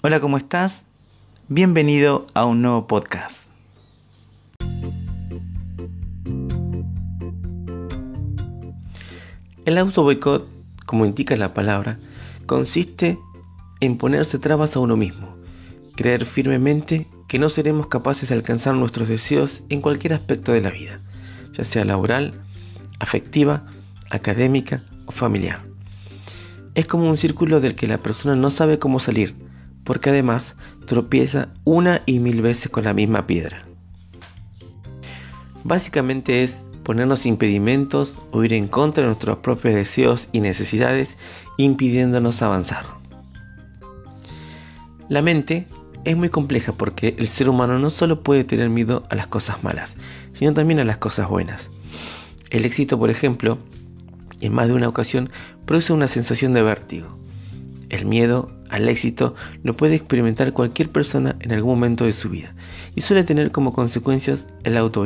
Hola, ¿cómo estás? Bienvenido a un nuevo podcast. El auto boicot, como indica la palabra, consiste en ponerse trabas a uno mismo, creer firmemente que no seremos capaces de alcanzar nuestros deseos en cualquier aspecto de la vida, ya sea laboral, afectiva, académica o familiar. Es como un círculo del que la persona no sabe cómo salir, porque además tropieza una y mil veces con la misma piedra. Básicamente es ponernos impedimentos o ir en contra de nuestros propios deseos y necesidades, impidiéndonos avanzar. La mente es muy compleja porque el ser humano no solo puede tener miedo a las cosas malas, sino también a las cosas buenas. El éxito, por ejemplo, en más de una ocasión produce una sensación de vértigo. El miedo al éxito lo puede experimentar cualquier persona en algún momento de su vida y suele tener como consecuencias el auto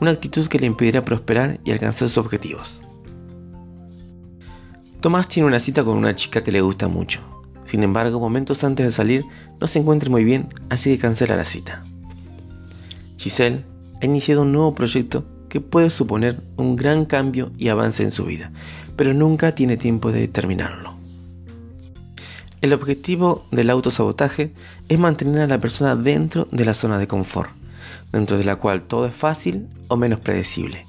una actitud que le impedirá prosperar y alcanzar sus objetivos. Tomás tiene una cita con una chica que le gusta mucho. Sin embargo, momentos antes de salir no se encuentra muy bien, así que cancela la cita. Giselle ha iniciado un nuevo proyecto que puede suponer un gran cambio y avance en su vida, pero nunca tiene tiempo de terminarlo. El objetivo del autosabotaje es mantener a la persona dentro de la zona de confort, dentro de la cual todo es fácil o menos predecible.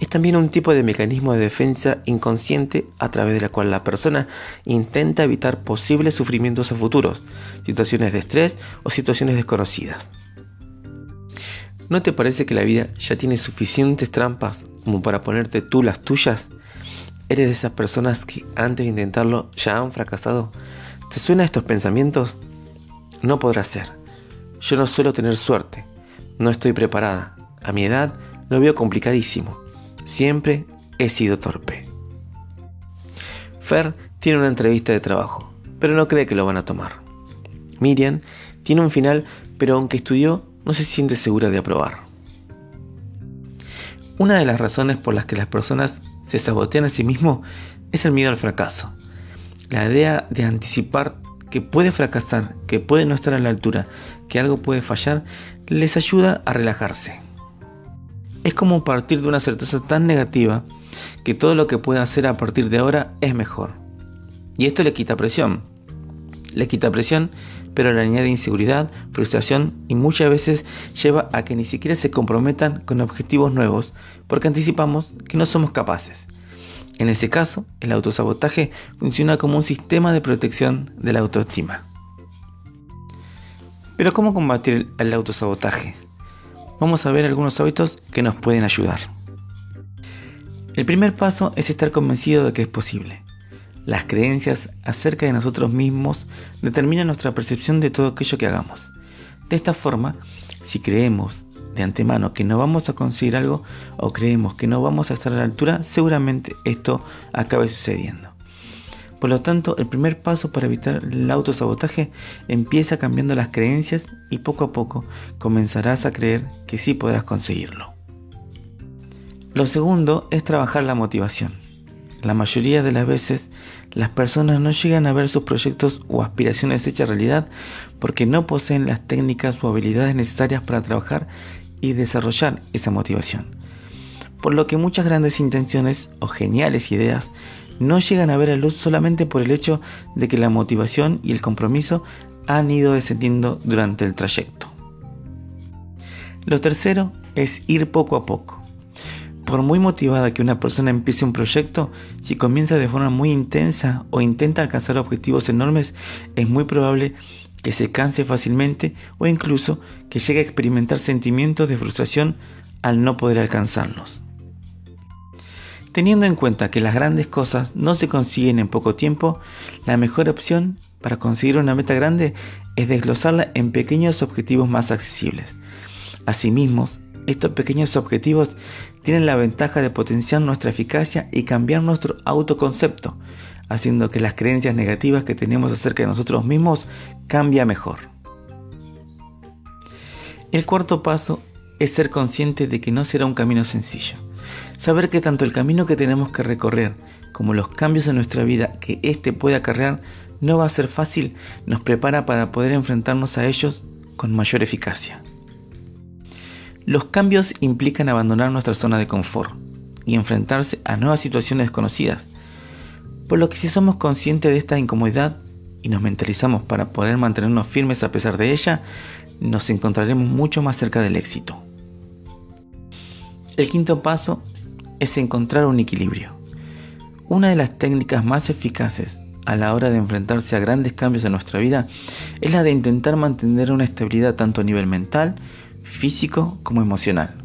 Es también un tipo de mecanismo de defensa inconsciente a través de la cual la persona intenta evitar posibles sufrimientos a futuros, situaciones de estrés o situaciones desconocidas. ¿No te parece que la vida ya tiene suficientes trampas como para ponerte tú las tuyas? ¿Eres de esas personas que antes de intentarlo ya han fracasado? ¿Te suena estos pensamientos? No podrá ser. Yo no suelo tener suerte. No estoy preparada. A mi edad lo veo complicadísimo. Siempre he sido torpe. Fer tiene una entrevista de trabajo, pero no cree que lo van a tomar. Miriam tiene un final, pero aunque estudió, no se siente segura de aprobar. Una de las razones por las que las personas se sabotean a sí mismos es el miedo al fracaso. La idea de anticipar que puede fracasar, que puede no estar a la altura, que algo puede fallar, les ayuda a relajarse. Es como partir de una certeza tan negativa que todo lo que pueda hacer a partir de ahora es mejor. Y esto le quita presión. Le quita presión, pero le añade inseguridad, frustración y muchas veces lleva a que ni siquiera se comprometan con objetivos nuevos porque anticipamos que no somos capaces. En ese caso, el autosabotaje funciona como un sistema de protección de la autoestima. Pero ¿cómo combatir el autosabotaje? Vamos a ver algunos hábitos que nos pueden ayudar. El primer paso es estar convencido de que es posible. Las creencias acerca de nosotros mismos determinan nuestra percepción de todo aquello que hagamos. De esta forma, si creemos de antemano que no vamos a conseguir algo o creemos que no vamos a estar a la altura, seguramente esto acabe sucediendo. Por lo tanto, el primer paso para evitar el autosabotaje empieza cambiando las creencias y poco a poco comenzarás a creer que sí podrás conseguirlo. Lo segundo es trabajar la motivación. La mayoría de las veces las personas no llegan a ver sus proyectos o aspiraciones hechas realidad porque no poseen las técnicas o habilidades necesarias para trabajar y desarrollar esa motivación. Por lo que muchas grandes intenciones o geniales ideas no llegan a ver a luz solamente por el hecho de que la motivación y el compromiso han ido descendiendo durante el trayecto. Lo tercero es ir poco a poco. Por muy motivada que una persona empiece un proyecto, si comienza de forma muy intensa o intenta alcanzar objetivos enormes, es muy probable que se canse fácilmente o incluso que llegue a experimentar sentimientos de frustración al no poder alcanzarlos. Teniendo en cuenta que las grandes cosas no se consiguen en poco tiempo, la mejor opción para conseguir una meta grande es desglosarla en pequeños objetivos más accesibles. Asimismo, estos pequeños objetivos tienen la ventaja de potenciar nuestra eficacia y cambiar nuestro autoconcepto, haciendo que las creencias negativas que tenemos acerca de nosotros mismos cambie mejor. El cuarto paso es ser consciente de que no será un camino sencillo. Saber que tanto el camino que tenemos que recorrer como los cambios en nuestra vida que éste puede acarrear no va a ser fácil nos prepara para poder enfrentarnos a ellos con mayor eficacia. Los cambios implican abandonar nuestra zona de confort y enfrentarse a nuevas situaciones desconocidas, por lo que si somos conscientes de esta incomodidad y nos mentalizamos para poder mantenernos firmes a pesar de ella, nos encontraremos mucho más cerca del éxito. El quinto paso es encontrar un equilibrio. Una de las técnicas más eficaces a la hora de enfrentarse a grandes cambios en nuestra vida es la de intentar mantener una estabilidad tanto a nivel mental, físico como emocional.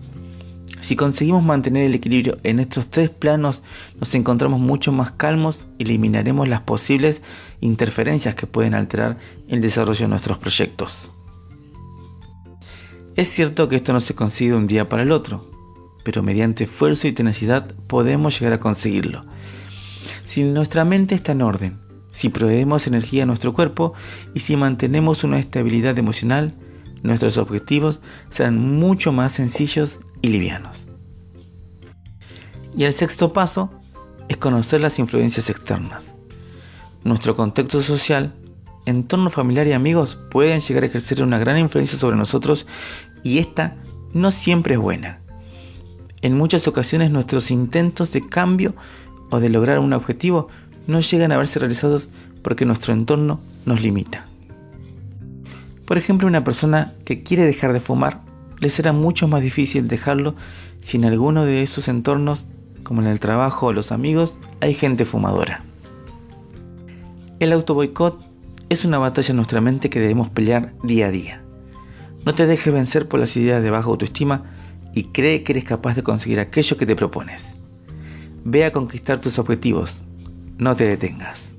Si conseguimos mantener el equilibrio en estos tres planos, nos encontramos mucho más calmos y eliminaremos las posibles interferencias que pueden alterar el desarrollo de nuestros proyectos. Es cierto que esto no se consigue de un día para el otro, pero mediante esfuerzo y tenacidad podemos llegar a conseguirlo. Si nuestra mente está en orden, si proveemos energía a nuestro cuerpo y si mantenemos una estabilidad emocional, nuestros objetivos serán mucho más sencillos y livianos. Y el sexto paso es conocer las influencias externas. Nuestro contexto social, entorno familiar y amigos pueden llegar a ejercer una gran influencia sobre nosotros y esta no siempre es buena. En muchas ocasiones nuestros intentos de cambio o de lograr un objetivo no llegan a verse realizados porque nuestro entorno nos limita. Por ejemplo, una persona que quiere dejar de fumar, le será mucho más difícil dejarlo si en alguno de esos entornos, como en el trabajo o los amigos, hay gente fumadora. El autoboicot es una batalla en nuestra mente que debemos pelear día a día. No te dejes vencer por las ideas de baja autoestima y cree que eres capaz de conseguir aquello que te propones. Ve a conquistar tus objetivos, no te detengas.